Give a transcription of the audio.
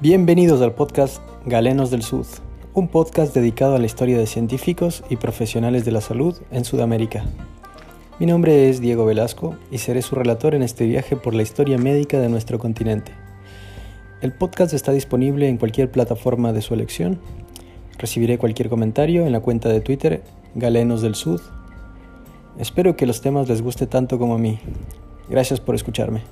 Bienvenidos al podcast Galenos del Sud, un podcast dedicado a la historia de científicos y profesionales de la salud en Sudamérica. Mi nombre es Diego Velasco y seré su relator en este viaje por la historia médica de nuestro continente. El podcast está disponible en cualquier plataforma de su elección. Recibiré cualquier comentario en la cuenta de Twitter Galenos del Sud. Espero que los temas les guste tanto como a mí. Gracias por escucharme.